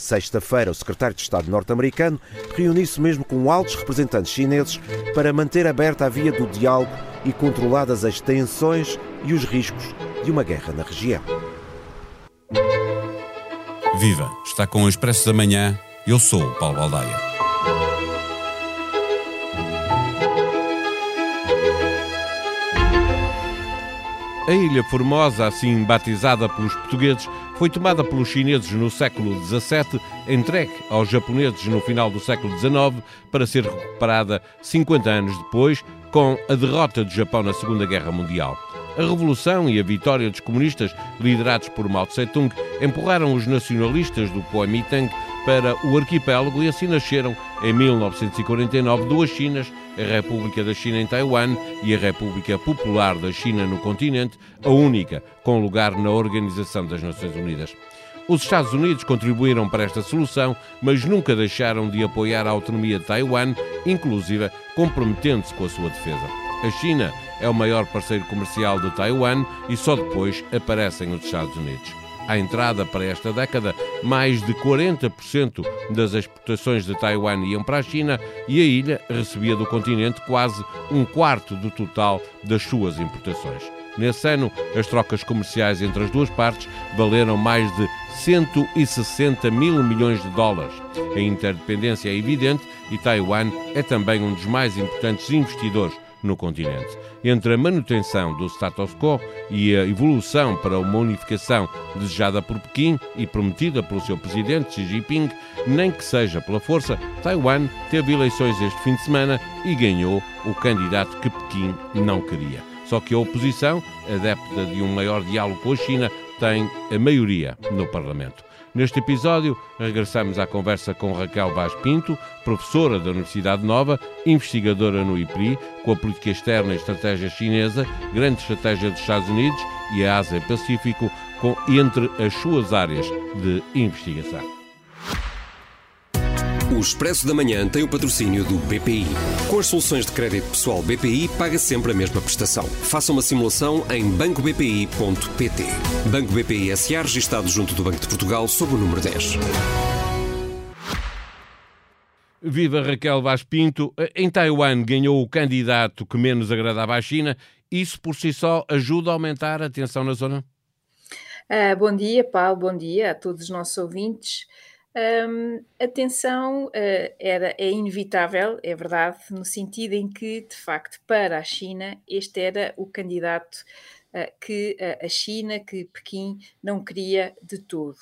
Sexta-feira, o secretário de Estado norte-americano reuniu-se mesmo com altos representantes chineses para manter aberta a via do diálogo e controladas as tensões e os riscos de uma guerra na região. Viva! Está com o Expresso da Manhã. Eu sou o Paulo Baldaia. A Ilha Formosa, assim batizada pelos portugueses, foi tomada pelos chineses no século XVII, entregue aos japoneses no final do século XIX, para ser recuperada 50 anos depois, com a derrota do Japão na Segunda Guerra Mundial. A revolução e a vitória dos comunistas, liderados por Mao Tse-tung, empurraram os nacionalistas do Kuomintang para o arquipélago e assim nasceram, em 1949, duas Chinas, a República da China em Taiwan e a República Popular da China no continente, a única com lugar na Organização das Nações Unidas. Os Estados Unidos contribuíram para esta solução, mas nunca deixaram de apoiar a autonomia de Taiwan, inclusive comprometendo-se com a sua defesa. A China é o maior parceiro comercial de Taiwan e só depois aparecem os Estados Unidos. À entrada para esta década, mais de 40% das exportações de Taiwan iam para a China e a ilha recebia do continente quase um quarto do total das suas importações. Nesse ano, as trocas comerciais entre as duas partes valeram mais de 160 mil milhões de dólares. A interdependência é evidente e Taiwan é também um dos mais importantes investidores no continente. Entre a manutenção do status quo e a evolução para uma unificação desejada por Pequim e prometida pelo seu presidente Xi Jinping, nem que seja pela força, Taiwan teve eleições este fim de semana e ganhou o candidato que Pequim não queria. Só que a oposição, adepta de um maior diálogo com a China, tem a maioria no Parlamento. Neste episódio, regressamos à conversa com Raquel Vaz Pinto, professora da Universidade Nova, investigadora no IPRI, com a política externa e estratégia chinesa, grande estratégia dos Estados Unidos e a Ásia-Pacífico, entre as suas áreas de investigação. O Expresso da Manhã tem o patrocínio do BPI. Com as soluções de crédito pessoal BPI, paga sempre a mesma prestação. Faça uma simulação em bancobpi.pt. Banco BPI SA, registado junto do Banco de Portugal, sob o número 10. Viva Raquel Vaz Pinto. Em Taiwan ganhou o candidato que menos agradava à China. Isso por si só ajuda a aumentar a tensão na zona? Uh, bom dia, Paulo. Bom dia a todos os nossos ouvintes. Um, a tensão uh, era, é inevitável, é verdade, no sentido em que, de facto, para a China, este era o candidato uh, que uh, a China, que Pequim não queria de todo.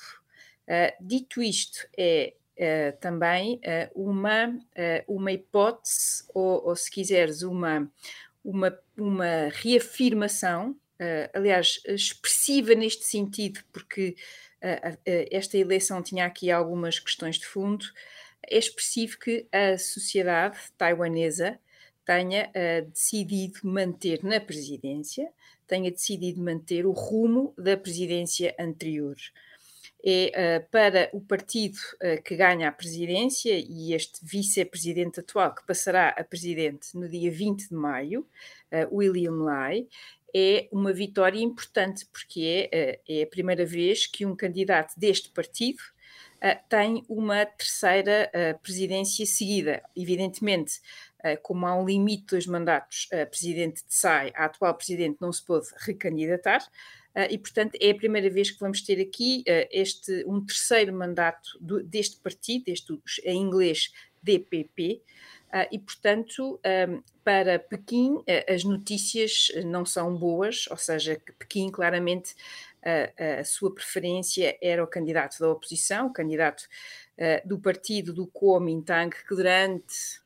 dito isto, é também uma, uma hipótese, ou, ou, se quiseres, uma, uma, uma reafirmação, aliás, expressiva neste sentido, porque esta eleição tinha aqui algumas questões de fundo. É expressivo que a sociedade taiwanesa tenha uh, decidido manter na presidência, tenha decidido manter o rumo da presidência anterior. É uh, para o partido uh, que ganha a presidência e este vice-presidente atual, que passará a presidente no dia 20 de maio, William Lai, é uma vitória importante, porque é, eh, é a primeira vez que um candidato deste partido uh, tem uma terceira uh, presidência seguida. Evidentemente, como há um limite dos mandatos, a presidente Tsai, a atual presidente, não se pôde recandidatar. e, portanto, é a primeira vez que vamos ter aqui este, um terceiro mandato deste partido, este, em inglês DPP, Uh, e, portanto, um, para Pequim, uh, as notícias não são boas, ou seja, Pequim claramente uh, a sua preferência era o candidato da oposição, o candidato do partido do Kuomintang, que durante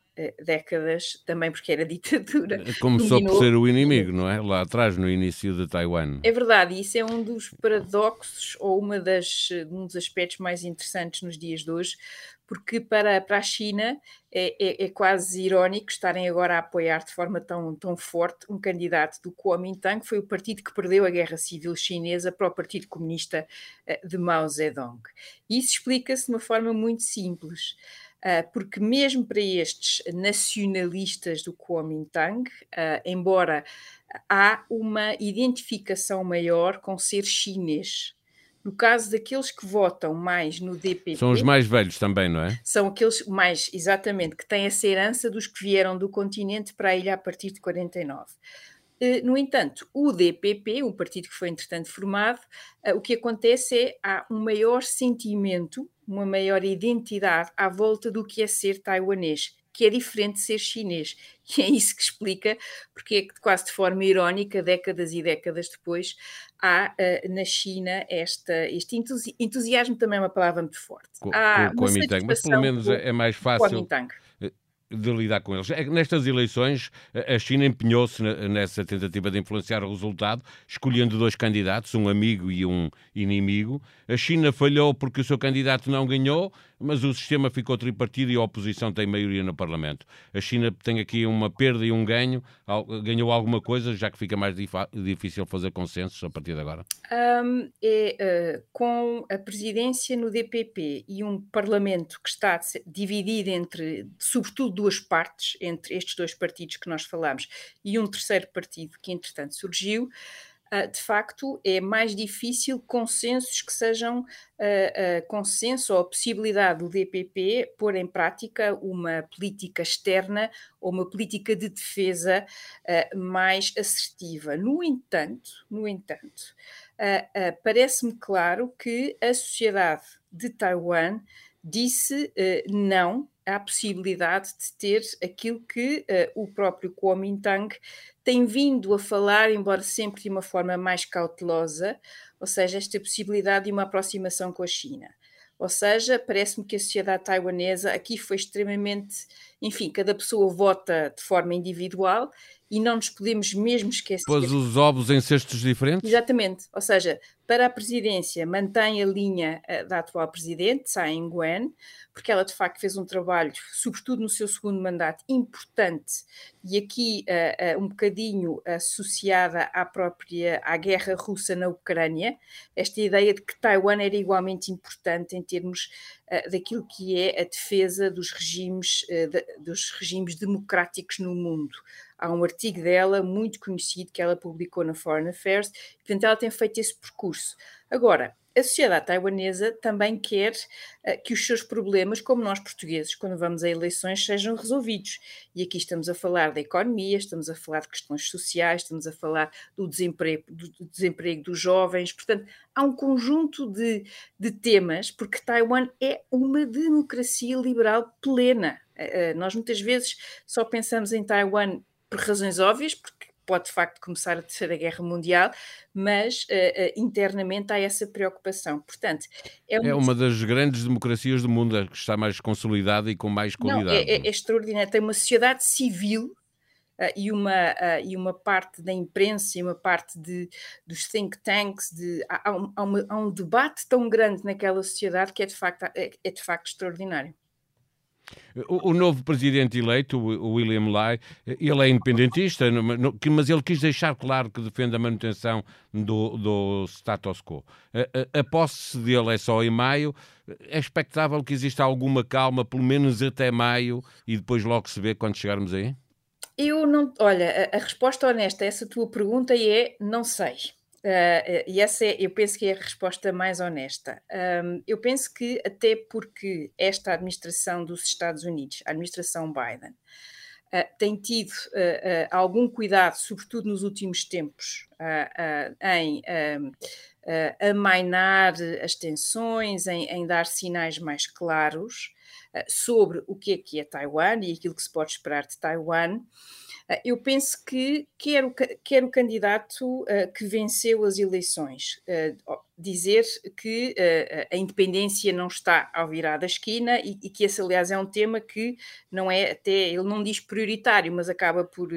décadas, também porque era ditadura. Começou dominou... por ser o inimigo, não é? Lá atrás, no início de Taiwan. É verdade, isso é um dos paradoxos, ou uma das, um dos aspectos mais interessantes nos dias de hoje, porque para, para a China é, é, é, quase irónico estarem agora a apoiar de forma tão, tão forte um candidato do Kuomintang, que foi o partido que perdeu a guerra civil chinesa para o Partido Comunista eh, de Mao Zedong. Isso explica-se de uma forma muito simples. Uh, porque mesmo para estes nacionalistas do Kuomintang, uh, embora há uma identificação maior com ser chinês, No caso daqueles que votam mais no DPP. São os mais velhos também, não é? São aqueles mais, exatamente, que têm essa herança dos que vieram do continente para a ilha a partir de 49. Eh, no entanto, o DPP, um partido que foi entretanto formado, eh, o que acontece é há um maior sentimento, uma maior identidade à volta do que é ser taiwanês que é diferente de ser chinês. E é isso que explica porque é que, quase de forma irónica, décadas e décadas depois, há uh, na China esta, este entusi entusiasmo também é uma palavra muito forte. Com, há com, com mas pelo menos é mais fácil de lidar com eles. É nestas eleições, a China empenhou-se nessa tentativa de influenciar o resultado, escolhendo dois candidatos, um amigo e um inimigo. A China falhou porque o seu candidato não ganhou, mas o sistema ficou tripartido e a oposição tem maioria no Parlamento. A China tem aqui uma perda e um ganho. Ganhou alguma coisa, já que fica mais difícil fazer consensos a partir de agora? Um, é, uh, com a presidência no DPP e um Parlamento que está dividido entre, sobretudo, duas partes, entre estes dois partidos que nós falamos e um terceiro partido que, entretanto, surgiu. Uh, de facto, é mais difícil consensos que sejam uh, uh, consenso ou a possibilidade do DPP pôr em prática uma política externa ou uma política de defesa mais assertiva. No entanto, no entanto, parece-me claro que a sociedade de Taiwan disse não à possibilidade de ter aquilo que uh, o próprio Kuomintang tem vindo a falar, embora sempre de uma forma mais cautelosa, ou seja, esta possibilidade de uma aproximação com a China. Ou seja, parece-me que a sociedade taiwanesa aqui foi extremamente. Enfim, cada pessoa vota de forma individual e não nos podemos mesmo esquecer. Pôs os ovos em cestos diferentes? Exatamente. Ou seja, para a presidência, mantém a linha uh, da atual presidente, Tsai Ing-wen, porque ela de facto fez um trabalho, sobretudo no seu segundo mandato, importante e aqui uh, uh, um bocadinho associada à própria à guerra russa na Ucrânia, esta ideia de que Taiwan era igualmente importante em termos daquilo que é a defesa dos regimes, de, dos regimes democráticos no mundo há um artigo dela muito conhecido que ela publicou na Foreign Affairs, portanto ela tem feito esse percurso. Agora, a sociedade taiwanesa também quer uh, que os seus problemas, como nós portugueses, quando vamos a eleições, sejam resolvidos. E aqui estamos a falar da economia, estamos a falar de questões sociais, estamos a falar do desemprego, do desemprego dos jovens. Portanto, há um conjunto de, de temas, porque Taiwan é uma democracia liberal plena. Uh, nós muitas vezes só pensamos em Taiwan por razões óbvias, porque pode de facto começar a Terceira Guerra Mundial, mas uh, uh, internamente há essa preocupação. Portanto, é uma... é uma, das grandes democracias do mundo, que está mais consolidada e com mais qualidade. Não, é, é, é extraordinário. Tem uma sociedade civil Uh, e, uma, uh, e uma parte da imprensa e uma parte de, dos think tanks, de, há, um, há, uma, há, um, debate tão grande naquela sociedade que é de facto, é, é de facto extraordinário. O, o, novo presidente eleito, o William Lai, ele é independentista, mas ele quis deixar claro que defende a manutenção do, do status quo. A, a, a, posse dele é só em maio. É expectável que exista alguma calma, pelo menos até maio, e depois logo se vê quando chegarmos aí? Eu não. Olha, a, a resposta honesta a essa tua pergunta é: não sei. Uh, e essa é, eu penso que é a resposta mais honesta. Um, eu penso que, até porque esta administração dos Estados Unidos, a administração Biden, uh, tem tido uh, algum cuidado, sobretudo nos últimos tempos, em amainar as tensões, em, em, dar sinais mais claros sobre o que é que é Taiwan e aquilo que se pode esperar de Taiwan. Ah, eu penso que quer o, quer o candidato uh, que venceu as eleições. Uh, dizer que a independência não está ao virar da esquina e, e, que esse, aliás, é um tema que não é até, ele não diz prioritário, mas acaba por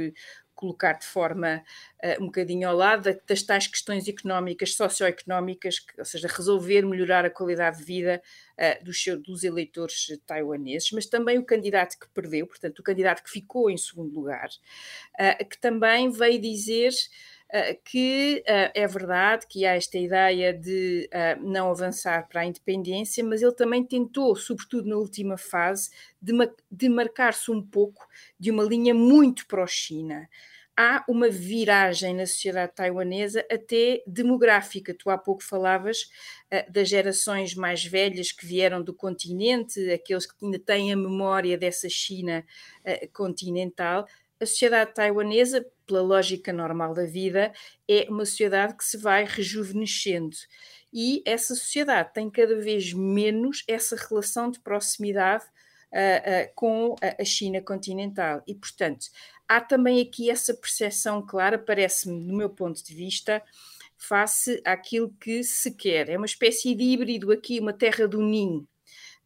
colocar de forma uh, um bocadinho ao lado das tais questões económicas, socioeconómicas, ou seja, resolver melhorar a qualidade de vida uh, dos, dos eleitores taiwaneses, mas também o candidato que perdeu, portanto, o candidato que ficou em segundo lugar, uh, que também veio dizer que uh, é verdade que há esta ideia de uh, não avançar para a independência, mas ele também tentou, sobretudo na última fase, de, de marcar-se um pouco de uma linha muito pró-China. há uma viragem na sociedade taiwanesa até demográfica. Tu há pouco falavas uh, das gerações mais velhas que vieram do continente, aqueles que ainda têm a memória dessa China uh, continental. A sociedade taiwanesa, pela lógica normal da vida, é uma sociedade que se vai rejuvenescendo. E essa sociedade tem cada vez menos essa relação de proximidade uh, com a China continental. E, portanto, há também aqui essa percepção clara, parece-me, do meu ponto de vista, face àquilo que se quer. É uma espécie de híbrido aqui, uma terra do ninho.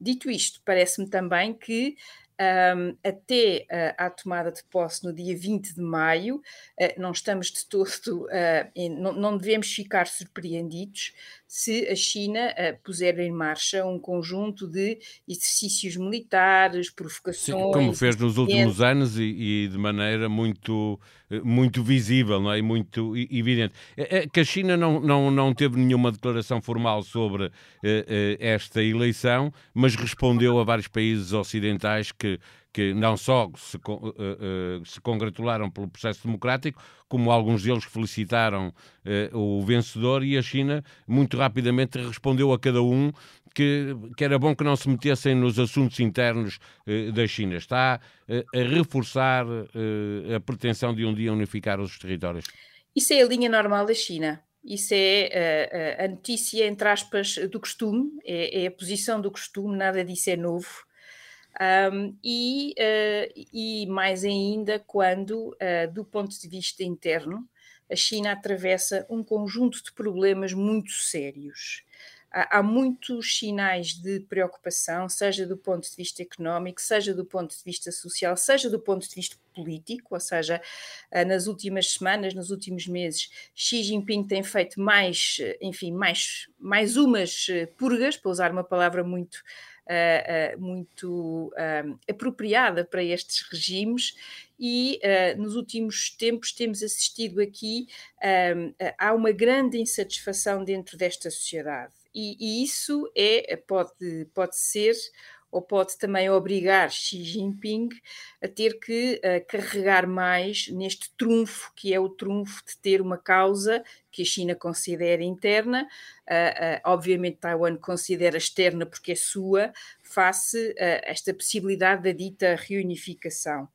Dito isto, parece-me também que um, até uh, à tomada de posse no dia 20 de maio, uh, não estamos de todo, uh, não, não, devemos ficar surpreendidos se a China puser em marcha um conjunto de exercícios militares, provocações. Sim, como fez nos últimos anos e, e, de maneira muito, muito visível não é? e muito evidente. É, é que a China não, não, não teve nenhuma declaração formal sobre esta eleição, mas respondeu a vários países ocidentais que que, não só se, uh, uh, se, congratularam pelo processo democrático, como alguns deles felicitaram uh, o vencedor, e a China muito rapidamente respondeu a cada um que, que era bom que não se metessem nos assuntos internos da China. Está a reforçar a pretensão de um dia unificar os territórios. Isso é a linha normal da China. Isso é a notícia, entre aspas, do costume, é, é a posição do costume, nada disso é novo. Um, e, uh, e, mais ainda quando, uh, do ponto de vista interno, a China atravessa um conjunto de problemas muito sérios. Há, muitos sinais de preocupação, seja do ponto de vista económico, seja do ponto de vista social, seja do ponto de vista político, ou seja, uh, nas últimas semanas, nos últimos meses, Xi Jinping tem feito mais, enfim, mais, mais umas purgas, para usar uma palavra muito muito apropriada para estes regimes e uh, nos últimos tempos temos assistido aqui um, há uma grande insatisfação dentro desta sociedade. E, e, isso é pode pode ser ou pode também obrigar Xi Jinping a ter que uh, carregar mais neste trunfo, que é o trunfo de ter uma causa que a China considera interna, uh, uh, obviamente Taiwan considera externa porque é sua, face a esta possibilidade da dita reunificação.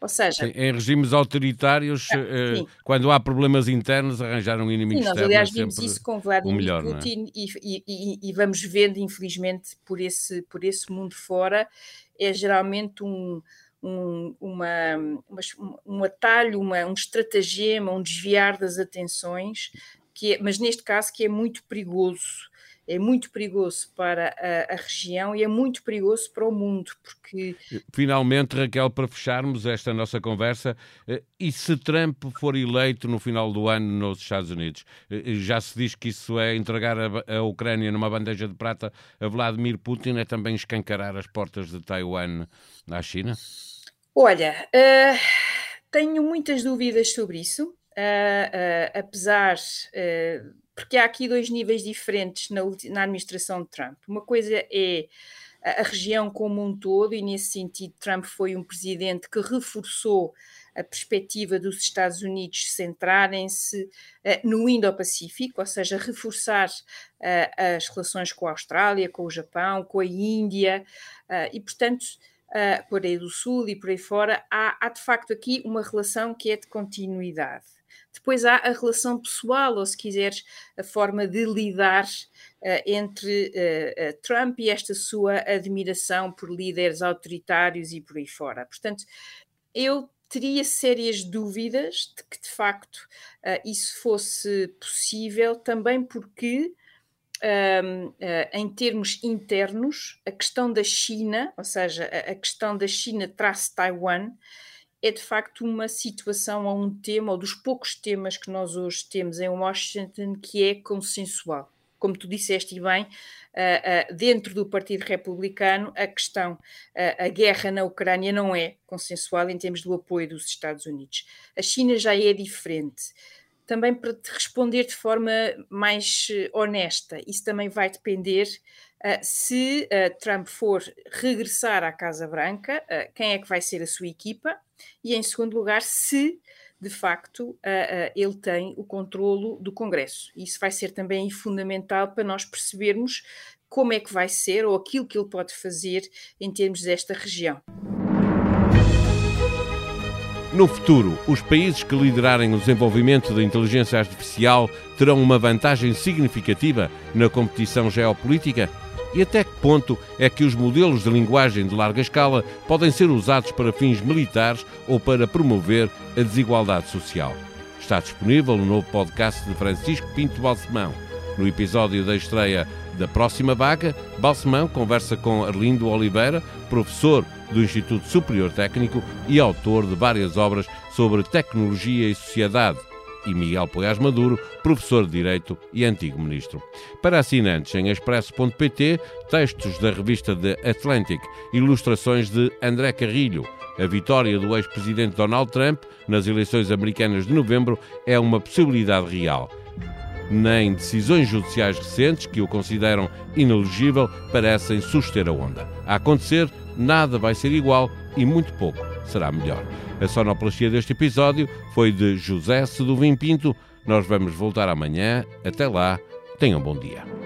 Ou seja, sim, em regimes autoritários, eh, quando há problemas internos, arranjar um inimigo sim, nós, externo. Aliás, é vimos isso com Vladimir melhor, é? Putin é? e, e, e, vamos vendo, infelizmente, por esse, por esse mundo fora, é geralmente um, um, uma, uma, um atalho, uma, um estratagema, um desviar das atenções, que é, mas neste caso que é muito perigoso é muito perigoso para a, a, região e é muito perigoso para o mundo, porque... Finalmente, Raquel, para fecharmos esta nossa conversa, eh, e se Trump for eleito no final do ano nos Estados Unidos? Eh, já se diz que isso é entregar a, a Ucrânia numa bandeja de prata a Vladimir Putin, é também escancarar as portas de Taiwan à China? Olha, uh, tenho muitas dúvidas sobre isso, uh, uh, apesar porque há aqui dois níveis diferentes na, na administração de Trump. Uma coisa é a região como um todo, e nesse sentido, Trump foi um presidente que reforçou a perspectiva dos Estados Unidos centrarem-se uh, no Indo-Pacífico, ou seja, reforçar uh, as relações com a Austrália, com o Japão, com a Índia, uh, e portanto. Uh, por aí do Sul e por aí fora, há, há de facto aqui uma relação que é de continuidade. Depois há a relação pessoal, ou se quiseres, a forma de lidar uh, entre uh, uh, Trump e esta sua admiração por líderes autoritários e por aí fora. Portanto, eu teria sérias dúvidas de que de facto isso fosse possível, também porque. Um, uh, em termos internos, a questão da China, ou seja, a, a questão da China traço Taiwan, é de facto uma situação ou um tema, ou dos poucos temas que nós hoje temos em Washington, que é consensual. Como tu disseste e bem, uh, uh, dentro do Partido Republicano, a questão, a guerra na Ucrânia não é consensual em termos do apoio dos Estados Unidos. A China já é diferente. Também para te responder de forma mais honesta, isso também vai depender Uh, se uh, Trump for regressar à Casa Branca, uh, quem é que vai ser a sua equipa? E em segundo lugar, se de facto, ele tem o controlo do Congresso. Isso vai ser também fundamental para nós percebermos como é que vai ser ou aquilo que ele pode fazer em termos desta região. No futuro, os países que liderarem o desenvolvimento da inteligência artificial terão uma vantagem significativa na competição geopolítica? E até que ponto é que os modelos de linguagem de larga escala podem ser usados para fins militares ou para promover a desigualdade social? Está disponível o novo podcast de Francisco Pinto Balsemão. No episódio da estreia da próxima vaga, Balsemão conversa com Arlindo Oliveira, professor do Instituto Superior Técnico e autor de várias obras sobre tecnologia e sociedade, e Miguel Poiás Maduro, professor de Direito e antigo ministro. Para assinantes em expresso.pt, textos da revista The Atlantic, ilustrações de André Carrilho. A vitória do ex-presidente Donald Trump nas eleições americanas de novembro é uma possibilidade real nem decisões judiciais recentes que o consideram inelegível parecem suster a onda. A acontecer, nada vai ser igual e muito pouco será melhor. A sonoplastia deste episódio foi de José Seduvim Pinto. Nós vamos voltar amanhã. Até lá, tenham um bom dia.